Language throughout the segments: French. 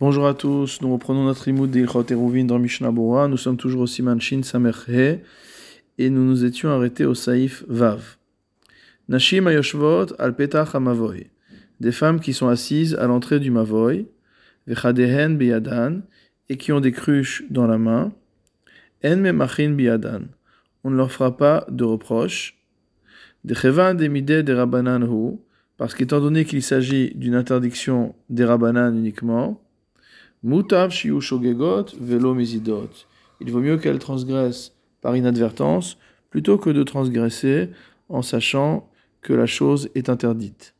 Bonjour à tous, nous reprenons notre imoud d'Ilchot Eruvin dans Mishnah. Nous sommes toujours au Siman Shin et nous nous étions arrêtés au Saïf Vav. Nashim Ayoshvot al Petach Amavoy. Des femmes qui sont assises à l'entrée du Mavoy, Vechadehen Biyadan, et qui ont des cruches dans la main. En Memachin Biyadan. On ne leur fera pas de reproches. Dechevan Demide de Rabbanan Hu, parce qu'étant donné qu'il s'agit d'une interdiction des Rabbanan uniquement, Mutav shogegot velo mizidot. Il vaut mieux qu'elle transgresse par inadvertance plutôt que de transgresser en sachant que la chose est interdite.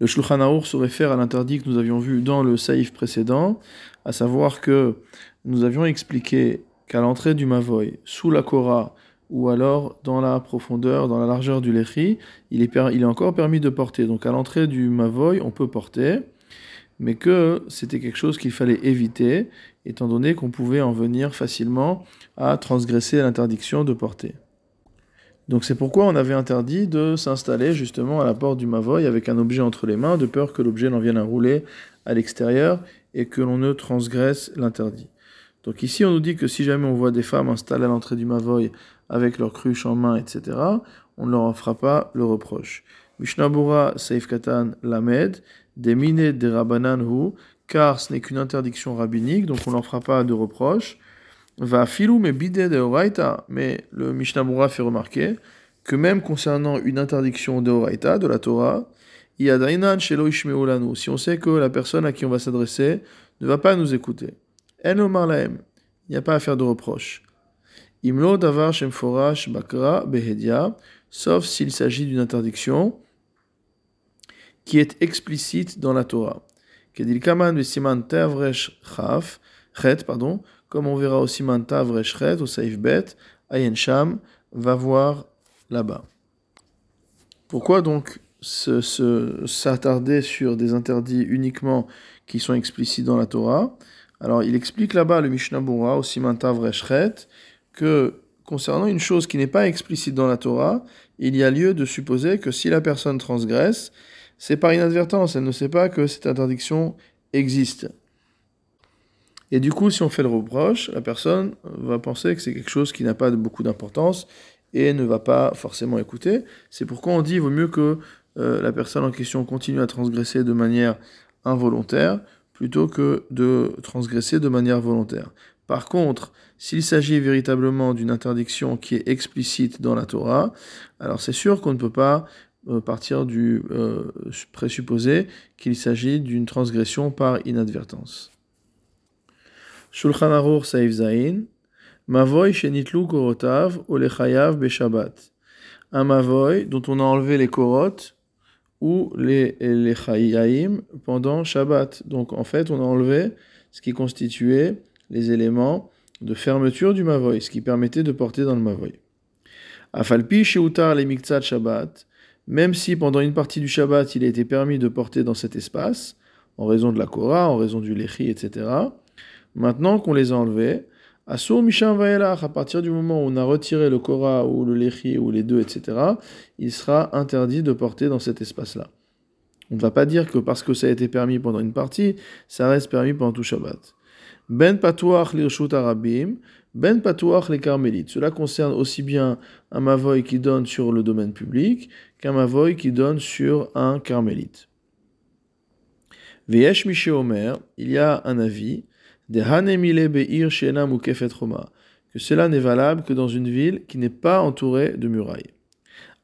Le Shulchan se réfère à l'interdit que nous avions vu dans le saïf précédent, à savoir que nous avions expliqué qu'à l'entrée du Mavoy, sous la Korah, ou alors dans la profondeur, dans la largeur du Lechi, il est encore permis de porter. Donc à l'entrée du Mavoy, on peut porter mais que c'était quelque chose qu'il fallait éviter, étant donné qu'on pouvait en venir facilement à transgresser l'interdiction de porter. Donc c'est pourquoi on avait interdit de s'installer justement à la porte du Mavoy avec un objet entre les mains, de peur que l'objet n'en vienne à rouler à l'extérieur et que l'on ne transgresse l'interdit. Donc ici on nous dit que si jamais on voit des femmes installées à l'entrée du Mavoy avec leurs cruches en main, etc., on ne leur en fera pas le reproche. Mishnabura Seif Katan Lamed, des de Rabbanan hu, car ce n'est qu'une interdiction rabbinique, donc on n'en fera pas de reproche. Va filou mais bide de oraita, mais le Mishnah fait remarquer que même concernant une interdiction de oraita, de la Torah, il y a dainan shelo si on sait que la personne à qui on va s'adresser ne va pas nous écouter. En il n'y a pas à faire de reproche. Imlo davar shemforash bakra behedia, sauf s'il s'agit d'une interdiction qui est explicite dans la Torah. pardon, comme on verra au Siman Tavresh au Saif Bet, Ayen Sham, va voir là-bas. Pourquoi donc s'attarder sur des interdits uniquement qui sont explicites dans la Torah? Alors il explique là-bas, le Mishnah Bura, au Siman Tavresh que concernant une chose qui n'est pas explicite dans la Torah, il y a lieu de supposer que si la personne transgresse, c'est par inadvertance, elle ne sait pas que cette interdiction existe. Et du coup, si on fait le reproche, la personne va penser que c'est quelque chose qui n'a pas beaucoup d'importance et ne va pas forcément écouter. C'est pourquoi on dit qu'il vaut mieux que euh, la personne en question continue à transgresser de manière involontaire plutôt que de transgresser de manière volontaire. Par contre, s'il s'agit véritablement d'une interdiction qui est explicite dans la Torah, alors c'est sûr qu'on ne peut pas euh, partir du euh, présupposé qu'il s'agit d'une transgression par inadvertance. Shulchan Aruch Saif Zain, Mavoy Shenitlu Korotav Olechayav Beshabbat. Un Mavoy dont on a enlevé les korotes ou les, les chayim pendant Shabbat. Donc en fait, on a enlevé ce qui constituait les éléments de fermeture du Mavoy, ce qui permettait de porter dans le Mavoy. Afalpi Sheutar les Miktsat Shabbat même si pendant une partie du Shabbat, il a été permis de porter dans cet espace, en raison de la Korah, en raison du Lechi, etc., maintenant qu'on les a enlevés, Misham à partir du moment où on a retiré le Korah ou le Lechi ou les deux, etc., il sera interdit de porter dans cet espace-là. On ne va pas dire que parce que ça a été permis pendant une partie, ça reste permis pendant tout Shabbat. Ben Patouach Lirshut Arabim, Ben Patouach les Carmélites. Cela concerne aussi bien un Mavoy qui donne sur le domaine public qu'un Mavoy qui donne sur un Carmélite. Veyesh Miché Omer, il y a un avis, de Hanemile Beir Shena Mukefet Roma, que cela n'est valable que dans une ville qui n'est pas entourée de murailles.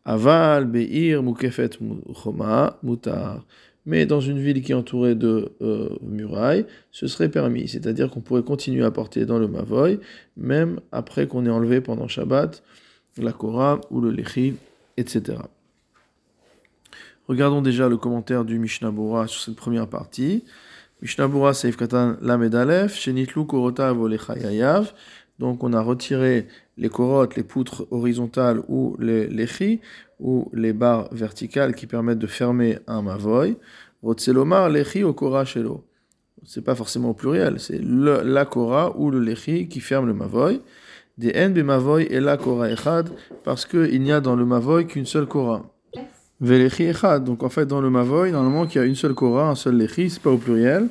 Aval Beir Mukefet Roma Mutar mais dans une ville qui est entourée de euh, murailles, ce serait permis. C'est-à-dire qu'on pourrait continuer à porter dans le Mavoy, même après qu'on ait enlevé pendant Shabbat la Korah ou le Lechi, etc. Regardons déjà le commentaire du Mishnah Bora sur cette première partie. Mishnah Bora Seif Katan Lamed Aleph, Shenitlu Korota. Donc on a retiré les korotes, les poutres horizontales ou les lechi, ou les barres verticales qui permettent de fermer un mavoy. Rotselomar lechi au kora shelo. C'est pas forcément au pluriel, c'est la kora ou le lechi qui ferme le mavoy. Des en be mavoy et la kora echad, parce qu'il n'y a dans le mavoy qu'une seule kora. Velechi echad. Donc en fait, dans le mavoy, normalement, qu'il y a une seule kora, un seul lechi, c'est pas au pluriel.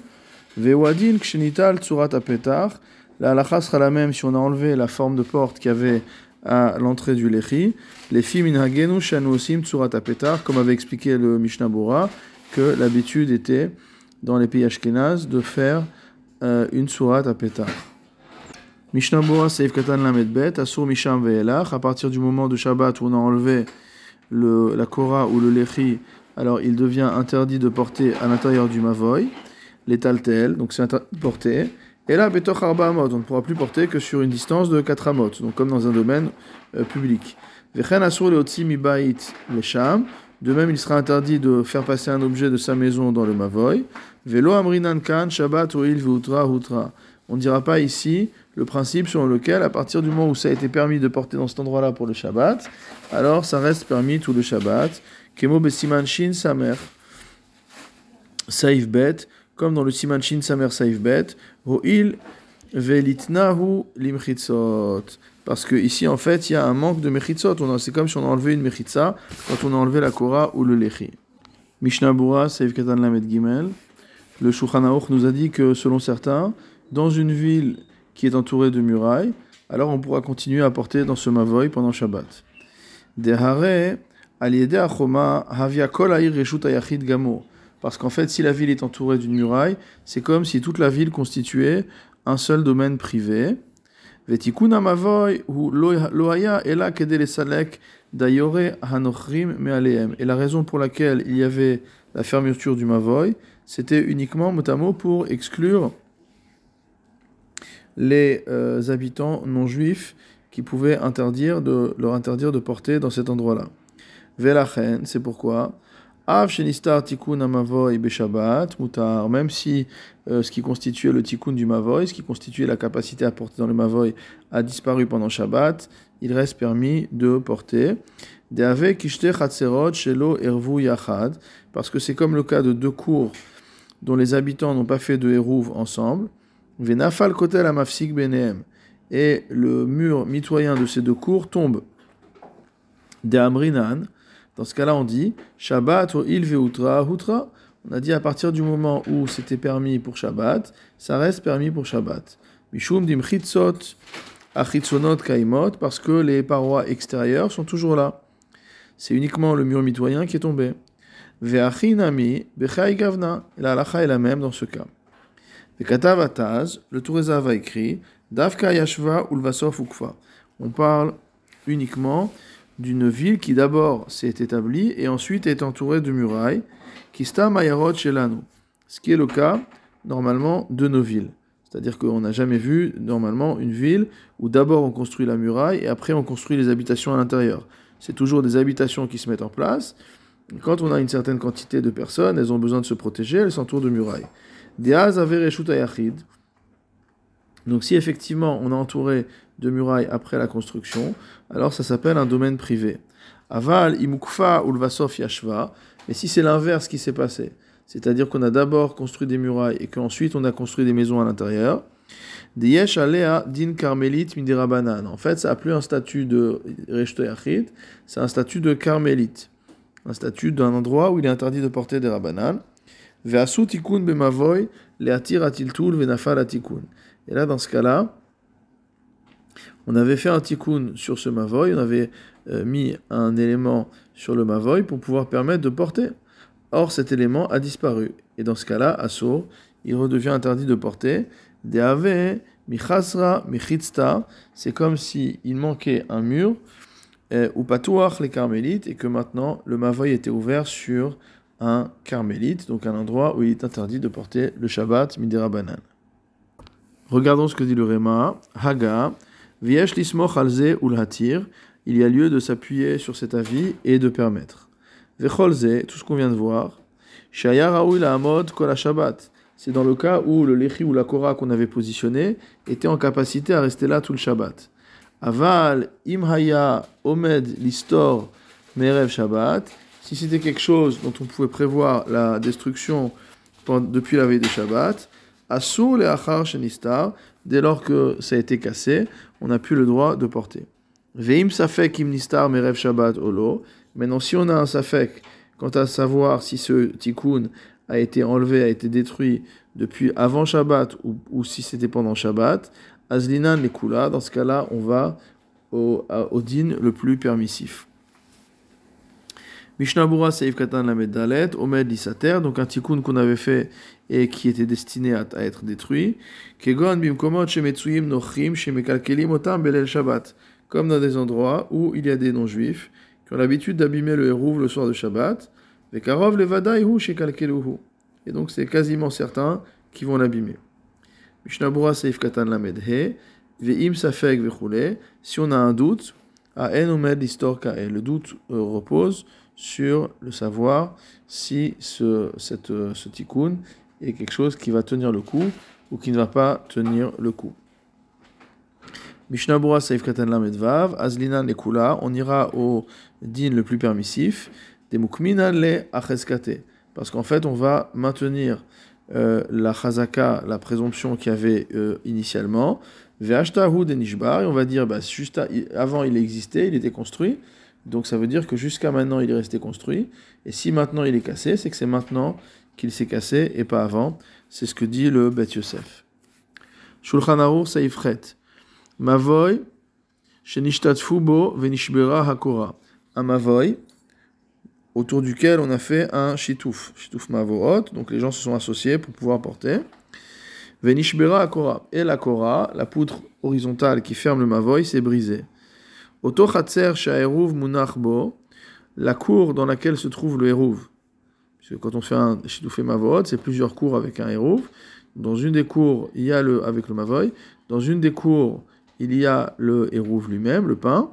Vewadin kshenital tsurat apetar. La halacha sera la même si on a enlevé la forme de porte qu'il y avait à l'entrée du lechi. Les minhagenu shanu osim tsurat apetar, comme avait expliqué le Mishnah Bora, que l'habitude était dans les pays ashkénazes de faire euh, une surat apetar. Mishnah Bora Seif Katan Lamed Bet, Asur Misham Ve'elach, à partir du moment de Shabbat où on a enlevé le, la Korah ou le Lechi, alors il devient interdit de porter à l'intérieur du Mavoy, les Taltel, donc c'est interdit de porter. Et là, Betoch Amot, on ne pourra plus porter que sur une distance de 4 Amot, donc comme dans un domaine euh, public. Asur de même, il sera interdit de faire passer un objet de sa maison dans le Mavoy. Velo Amrinan Kan, Shabbat ou Il Vutra Hutra. On ne dira pas ici le principe selon lequel, à partir du moment où ça a été permis de porter dans cet endroit-là pour le Shabbat, alors ça reste permis tout le Shabbat. Kemo Besiman Shin Samer Saif Bet, comme dans le Siman Samer Saif Bet, Ho'il Velitnahu Limchitzot. Parce que ici, en fait, il y a un manque de mechitzot. C'est comme si on a enlevé une mechitza quand on a enlevé la kora ou le lechi. Mishnah Bura, Saif Katan Lamed Gimel. Le Shulchan nous a dit que, selon certains, dans une ville qui est entourée de murailles, alors on pourra continuer à porter dans ce mavoy pendant Shabbat. Dehare, achoma, havia. Parce qu'en fait, si la ville est entourée d'une muraille, c'est comme si toute la ville constituait un seul domaine privé. Vetikuna mavoy hu loaya hanochrim mealeem. Et la raison pour laquelle il y avait la fermeture du mavoy, c'était uniquement mot pour exclure les euh, habitants non juifs qui pouvaient interdire de, leur interdire de porter dans cet endroit-là. Velachen, c'est pourquoi? Av shenistar tikkun amavoy beshabbat mutar. Même si euh, ce qui constituait le tikkun du mavoy, ce qui constituait la capacité à porter dans le mavoy, a disparu pendant Shabbat, il reste permis de porter. Deave kishte chatzerot shelo ervu yachad. Parce que c'est comme le cas de deux cours dont les habitants n'ont pas fait de hérouve ensemble. Venafal kotel amafsik benehem. Et le mur mitoyen de ces deux cours tombe. De. Dans ce cas-là, on dit Shabbat ou il veutra hutra. On a dit à partir du moment où c'était permis pour Shabbat, ça reste permis pour Shabbat. Mishum dim chitzot achitzonot kaimot, parce que les parois extérieures sont toujours là. C'est uniquement le mur mitoyen qui est tombé. Ve'achinami bechai gavna. La halacha est la même dans ce cas. Le Tourezav a écrit Davka Yashva Ulvasov Ukfa. On parle uniquement d'une ville qui d'abord s'est établie et ensuite est entourée de murailles, Kista Mayarot Shelanu. Ce qui est le cas normalement de nos villes. C'est-à-dire qu'on n'a jamais vu normalement une ville où d'abord on construit la muraille et après on construit les habitations à l'intérieur. C'est toujours des habitations qui se mettent en place. Quand on a une certaine quantité de personnes, elles ont besoin de se protéger, elles s'entourent de murailles. Donc si effectivement on a entouré de murailles après la construction, alors ça s'appelle un domaine privé. Aval imukfa ulvasov yashva. Mais si c'est l'inverse qui s'est passé, c'est-à-dire qu'on a d'abord construit des murailles et qu'ensuite on a construit des maisons à l'intérieur, Diyesh alea din carmélite midirabanan. En fait, ça n'a plus un statut de reshto c'est un statut de carmélite. Un statut d'un endroit où il est interdit de porter des rabanan. Et là, dans ce cas-là, on avait fait un tikkun sur ce mavoy, on avait euh, mis un élément sur le mavoy pour pouvoir permettre de porter. Or, cet élément a disparu. Et dans ce cas-là, Assour, il redevient interdit de porter. Deave, michasra, michitzta, c'est comme s'il il manquait un mur, euh, ou patouach les carmélites, et que maintenant le mavoy était ouvert sur un carmélite, donc un endroit où il est interdit de porter le Shabbat midera banan. Regardons ce que dit le Réma. Haga, viesh lismoch alze ulhatir. Il y a lieu de s'appuyer sur cet avis et de permettre. Vecholze, tout ce qu'on vient de voir. Shaya raoui la amod Shabbat. C'est dans le cas où le lechi ou la kora qu'on avait positionné était en capacité à rester là tout le Shabbat. Aval imhaya omed listor merev Shabbat si c'était quelque chose dont on pouvait prévoir la destruction depuis la veille de Shabbat, Asur le Achar Shenistar, dès lors que ça a été cassé, on n'a plus le droit de porter. Veim Safek Imnistar Merev Shabbat Olo. Maintenant, si on a un Safek quant à savoir si ce tikkun a été enlevé, a été détruit depuis avant Shabbat ou, si c'était pendant Shabbat, Azlinan les Kula, dans ce cas-là, on va au, au le plus permissif. Mishnabura Seif Katan Lamed Dalet, Omed Lissater, donc un tikkun qu'on avait fait et qui était destiné à, être détruit. Kegon Bimkomot Shemetsuyim Nochim Shemekalkelim Otam Belel Shabbat, comme dans des endroits où il y a des non-juifs qui ont l'habitude d'abîmer le hérouv le soir de Shabbat. Vekarov Levadaihu Shekalkeluhu. Et donc c'est quasiment certain qu'ils vont l'abîmer. Mishnabura Seif Katan Lamed He, Veim Safek Vechule, si on a un doute, à En Omed Listor le doute euh, repose sur le savoir si ce, cette, ce tikkun est quelque chose qui va tenir le coup ou qui ne va pas tenir le coup. Mishnabura Saif Katan Lamedvav, Azlinan le Kula, on ira au din le plus permissif, des le Acheskate, parce qu'en fait on va maintenir euh, la chazaka, la présomption qu'il y avait euh, initialement, Ve'ashtahu denishbar, et on va dire, bah, juste avant il existait, il était construit, donc ça veut dire que jusqu'à maintenant, il est resté construit. Et si maintenant il est cassé, c'est que c'est maintenant qu'il s'est cassé et pas avant. C'est ce que dit le Bet Yosef. Shulchan Aruch Saifret. Mavoy, Fubo Venishbera Hakora. Un Mavoy, autour duquel on a fait un Shitouf. Shitouf Mavohot. Donc les gens se sont associés pour pouvoir porter. Venishbera Hakora. Et la Kora, la poutre horizontale qui ferme le Mavoy, s'est brisée. La cour dans laquelle se trouve le Hérouv. Puisque quand on fait un Mavot, c'est plusieurs cours avec un Hérouv. Dans une des cours, il y a le, avec le Mavoy. Dans une des cours, il y a le Hérouv lui-même, le pain.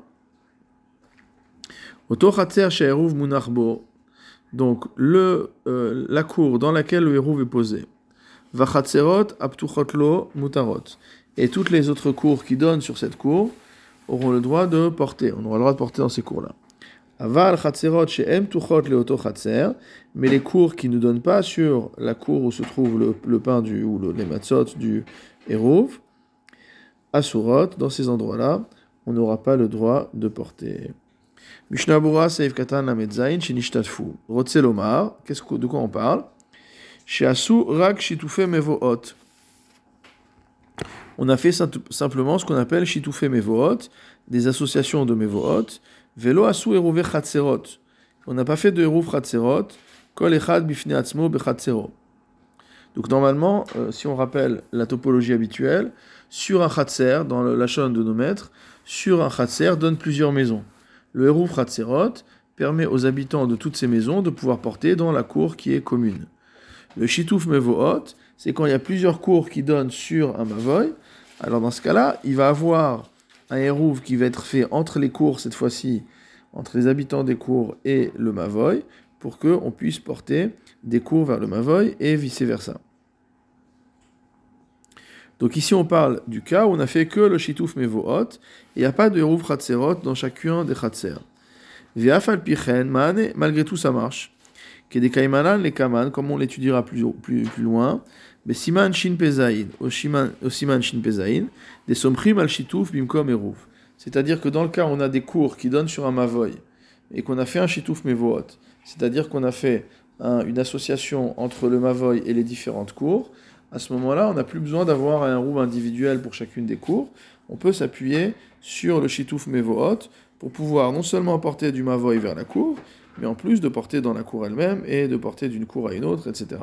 Donc, le, euh, la cour dans laquelle le Hérouv est posé. Vachatserot Aptuchotlo Mutarot. Et toutes les autres cours qui donnent sur cette cour, auront le droit de porter. On aura le droit de porter dans ces cours-là. Aval chatzerot she'em tuchot leoto chatzer, mais les cours qui ne donnent pas sur la cour où se trouve le, pain du, ou le, les matzot du Hérouv, asurot, dans ces endroits-là, on n'aura pas le droit de porter. Mishnabura seif katan lametzain shenishtatfu. Rotzelomar, de quoi on parle? Sheasu rak shitufe mevoot on a fait simplement ce qu'on appelle Shitoufe Mevohot, des associations de Mevohot, Velo Asu Eruve Chatzerot. On n'a pas fait de Eruv Chatzerot, Kol Echad Bifne Atzmo Bechatzero. Donc normalement, euh, si on rappelle la topologie habituelle, sur un Chatzer, dans la chaîne de nos maîtres, sur un Chatzer donne plusieurs maisons. Le Eruv Chatzerot permet aux habitants de toutes ces maisons de pouvoir porter dans la cour qui est commune. Le Shitouf Mevohot, c'est quand il y a plusieurs cours qui donnent sur un Mavoy, alors dans ce cas-là, il va avoir un hérouve qui va être fait entre les cours, cette fois-ci, entre les habitants des cours et le Mavoy, pour qu'on puisse porter des cours vers le Mavoy et vice-versa. Donc ici on parle du cas où on n'a fait que le Shitouf Mevohot, et il n'y a pas de hérouve Khatserot dans chacun des Khatser. Malgré tout ça marche. Les Kaman, comme on l'étudiera plus, plus, plus loin, mais siman shin pezaïn, au siman shin pezaïn, des somchim al shitouf bimkom eruv. C'est-à-dire que dans le cas où on a des cours qui donnent sur un mavoy et qu'on a fait un shitouf mevoot, c'est-à-dire qu'on a fait une association entre le mavoy et les différentes cours, à ce moment-là, on n'a plus besoin d'avoir un roue individuel pour chacune des cours. On peut s'appuyer sur le shitouf mevoot pour pouvoir non seulement porter du mavoy vers la cour, mais en plus de porter dans la cour elle-même et de porter d'une cour à une autre, etc.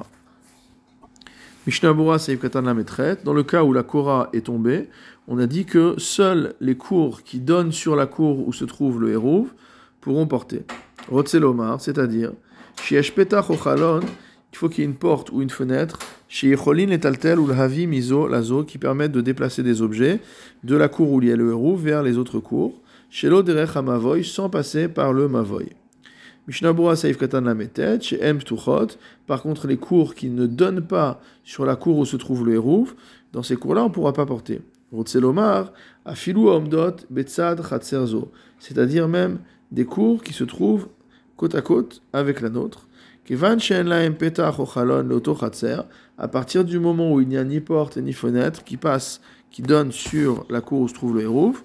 Seif Katan la dans le cas où la Kora est tombée, on a dit que seuls les cours qui donnent sur la cour où se trouve le Hérouv pourront porter. Rotzelomar, c'est-à-dire, Shiesh Petach il faut qu'il y ait une porte ou une fenêtre, chez et Taltel ou le Havi Lazo, qui permettent de déplacer des objets de la cour où il y a le Hérouv vers les autres cours, chez l'Oderech Mavoy, sans passer par le Mavoy. Par contre les cours qui ne donnent pas sur la cour où se trouve le Hérouf, dans ces cours-là on ne pourra pas porter. Rotzelomar, Afilu Omdot, Betzad Chatzerzo, c'est-à-dire même des cours qui se trouvent côte à côte avec la nôtre. Kevan Shen Laem Petach Ochalon Loto Chatzer, à partir du moment où il n'y a ni porte ni fenêtre qui passe, qui donne sur la cour où se trouve le Hérouf,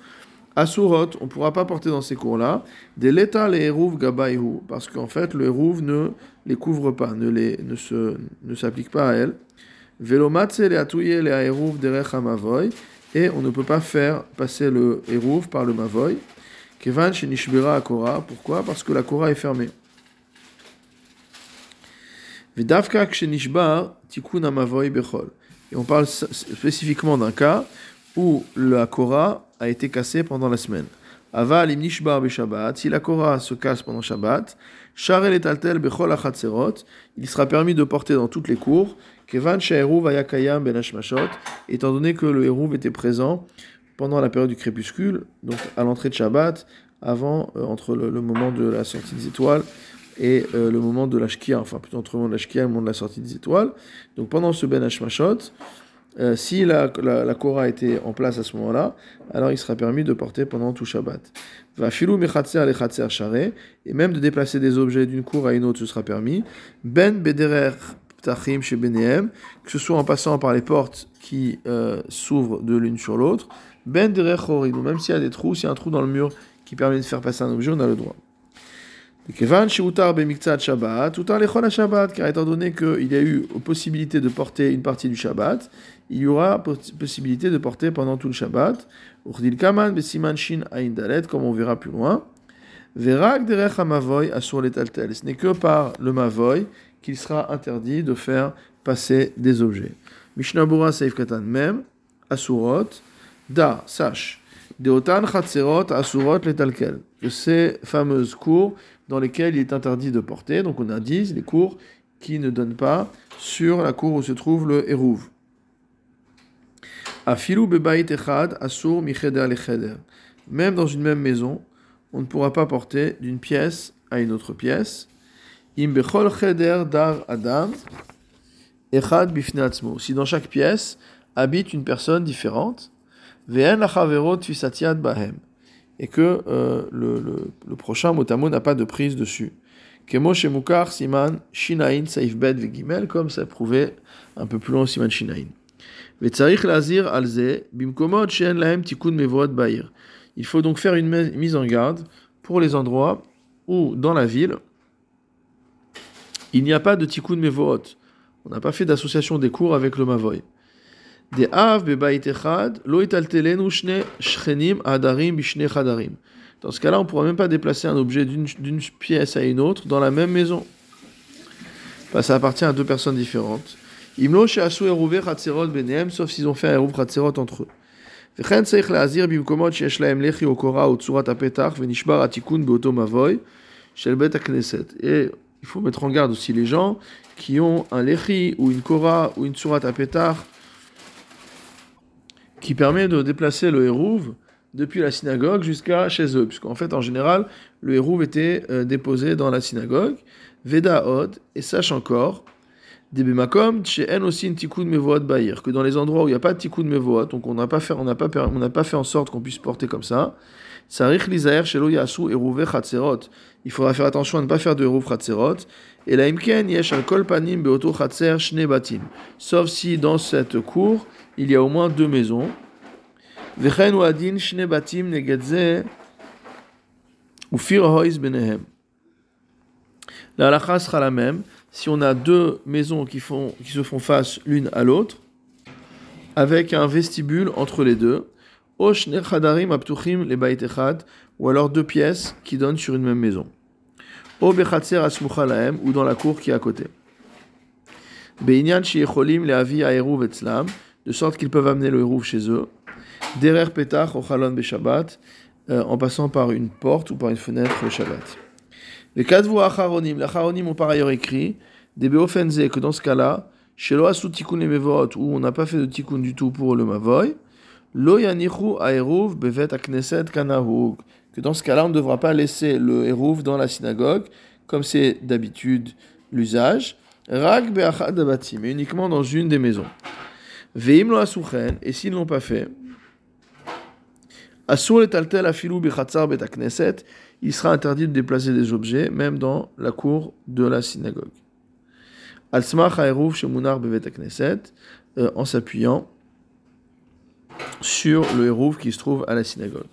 Asurot, on ne pourra pas porter dans ces cours-là. Des l'état les hérouv gabaïhu, parce qu'en fait, le hérouv ne les couvre pas, ne, les, se, ne s'applique pas à elles. Velomatse les atouye les hérouv derech mavoy, et on ne peut pas faire passer le hérouv par le mavoy. Kevan shenishbera akora, pourquoi? Parce que la kora est fermée. Vedavka kshenishbar tikun mavoy bechol. Et on parle spécifiquement d'un cas où la kora a été cassé pendant la semaine. Aval im nishbar si la Korah se casse pendant Shabbat, Sharel et Altel bechol achatzerot, il sera permis de porter dans toutes les cours, kevan she'eruv ayakayam ben hashmashot, étant donné que le Hérouv était présent pendant la période du crépuscule, donc à l'entrée de Shabbat, avant, euh, entre le, moment de la sortie des étoiles et euh, le moment de la Shkia, enfin plutôt entre le moment de la Shkia et le moment de la sortie des étoiles. Donc pendant ce ben hashmashot, euh, si la, la, la Korah était en place à ce moment-là, alors il sera permis de porter pendant tout Shabbat. Va filou et même de déplacer des objets d'une cour à une autre, ce sera permis. Ben bederer ptachim chez Benehem, que ce soit en passant par les portes qui euh, s'ouvrent de l'une sur l'autre. Ben derer même s'il y a des trous, s'il y a un trou dans le mur qui permet de faire passer un objet, on a le droit. Kevan Shiutar Bemiktzat Shabbat, Utar Lechol Shabbat, car étant donné qu'il y a eu possibilité de porter une partie du Shabbat, il y aura possibilité de porter pendant tout le Shabbat. Comme on verra plus loin. Ce n'est que par le Mavoy qu'il sera interdit de faire passer des objets. Mishnabura Seif Katan Mem, Asurot, Da, sache. Deotan Chatzerot Asurot Letalkel. Que ces fameuses cours dans lesquels il est interdit de porter. Donc on indique les cours qui ne donnent pas sur la cour où se trouve le Hérouv. asur Même dans une même maison, on ne pourra pas porter d'une pièce à une autre pièce. Dar adam Si dans chaque pièce habite une personne différente, ve'en et que euh, le, le, le, prochain motamo n'a pas de prise dessus. Kemo Shemukar Siman Shinain Saif Bed Vegimel, comme ça prouvait un peu plus loin Siman Shinain. Vetzarich Lazir Alze, Bimkomod Shen Lahem Tikkun Mevod Bair. Il faut donc faire une mise en garde pour les endroits où, dans la ville, il n'y a pas de Tikkun Mevod. On n'a pas fait d'association des cours avec le Mavoy Des av echad, lo shne shchenim adarim bishne chadarim. Dans ce cas-là, on ne pourra même pas déplacer un objet d'une pièce à une autre dans la même maison. Parce ça appartient à deux personnes différentes. Imlo she'asu eruve chatzerot benehem, sauf s'ils ont fait un eruv chatzerot entre eux. וכן צריך להזהיר במקומות שיש להם לחי או קורה או צורת הפתח ונשבר התיקון באותו מבוי של בית הכנסת. Et il faut mettre en garde aussi les gens qui ont un lechi ou une kora ou une tsurat apetach qui permet de déplacer le hérouv depuis la synagogue jusqu'à chez eux, puisqu'en fait, en général, le hérouv était euh, déposé dans la synagogue. Veda od, et sache encore, Debemakom, en aussi une tikkun mevoat bahir, que dans les endroits où il n'y a pas de tikkun mevoat, donc on n'a pas fait, on n'a pas, pas fait en sorte qu'on puisse porter comme ça. Sarich lizaer shelo yasu eruve chatzerot. Il faudra faire attention à ne pas faire de hérouv chatzerot. Et la imken yesh al kol panim beoto chatzer shne batim. Sauf si dans cette cour, il y a au moins deux maisons. La halakha sera la même. Si on a deux maisons qui, font, qui se font face l'une à l'autre, avec un vestibule entre les deux, ou alors deux pièces qui donnent sur une même maison, ou dans la cour qui est à côté de sorte qu'ils peuvent amener le hérouf chez eux. Derer petach o chalon beshabbat, euh, en passant par une porte ou par une fenêtre le Shabbat. Les kadvu acharonim, les acharonim ont par ailleurs écrit, des beofenze, que dans ce cas-là, chez asu tikkun mevot, où on n'a pas fait de tikkun du tout pour le mavoy, lo yanichu aeruv bevet akneset kanahug, que dans ce cas-là, on ne devra pas laisser le hérouf dans la synagogue, comme c'est d'habitude l'usage, rag beachad mais uniquement dans une des maisons. Veim lo et s'ils ne l'ont pas fait, asur et afilou bichatzar il sera interdit de déplacer des objets, même dans la cour de la synagogue. Al smach ha'eruv shemunar bevet en s'appuyant sur le hérouf qui se trouve à la synagogue.